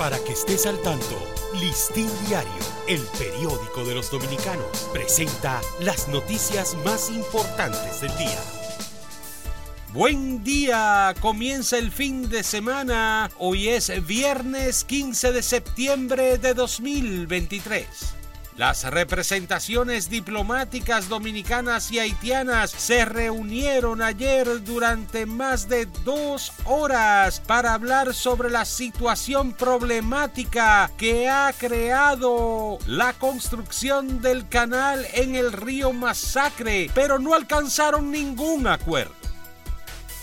Para que estés al tanto, Listín Diario, el periódico de los dominicanos, presenta las noticias más importantes del día. Buen día, comienza el fin de semana. Hoy es viernes 15 de septiembre de 2023. Las representaciones diplomáticas dominicanas y haitianas se reunieron ayer durante más de dos horas para hablar sobre la situación problemática que ha creado la construcción del canal en el río Masacre, pero no alcanzaron ningún acuerdo.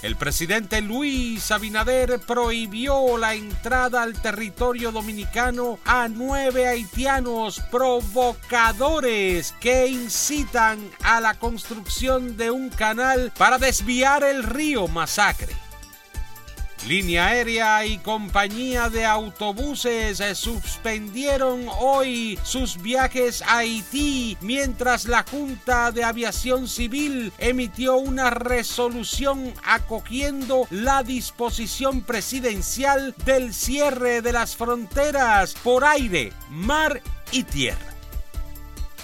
El presidente Luis Abinader prohibió la entrada al territorio dominicano a nueve haitianos provocadores que incitan a la construcción de un canal para desviar el río Masacre. Línea aérea y compañía de autobuses suspendieron hoy sus viajes a Haití mientras la Junta de Aviación Civil emitió una resolución acogiendo la disposición presidencial del cierre de las fronteras por aire, mar y tierra.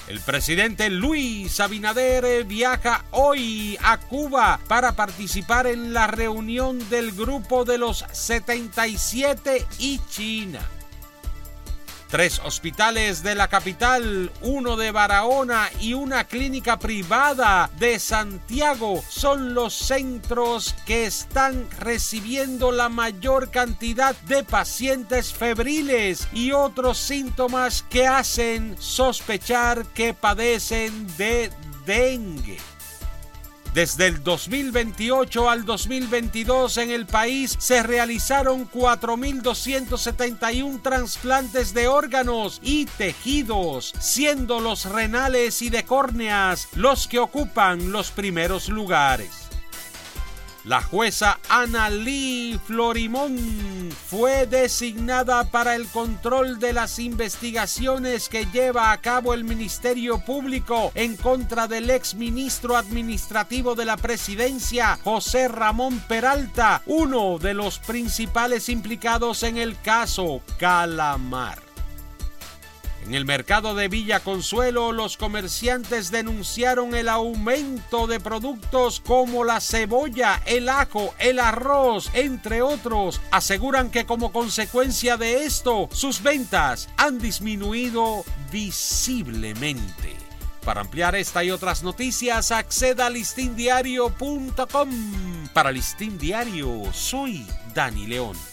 El presidente Luis Abinader viaja hoy a Cuba para participar en la reunión del Grupo de los 77 y China. Tres hospitales de la capital, uno de Barahona y una clínica privada de Santiago son los centros que están recibiendo la mayor cantidad de pacientes febriles y otros síntomas que hacen sospechar que padecen de dengue. Desde el 2028 al 2022 en el país se realizaron 4.271 trasplantes de órganos y tejidos, siendo los renales y de córneas los que ocupan los primeros lugares. La jueza Ana Lee Florimón fue designada para el control de las investigaciones que lleva a cabo el Ministerio Público en contra del ex ministro administrativo de la presidencia, José Ramón Peralta, uno de los principales implicados en el caso Calamar. En el mercado de Villa Consuelo, los comerciantes denunciaron el aumento de productos como la cebolla, el ajo, el arroz, entre otros. Aseguran que como consecuencia de esto, sus ventas han disminuido visiblemente. Para ampliar esta y otras noticias, acceda a listindiario.com. Para Listín Diario, soy Dani León.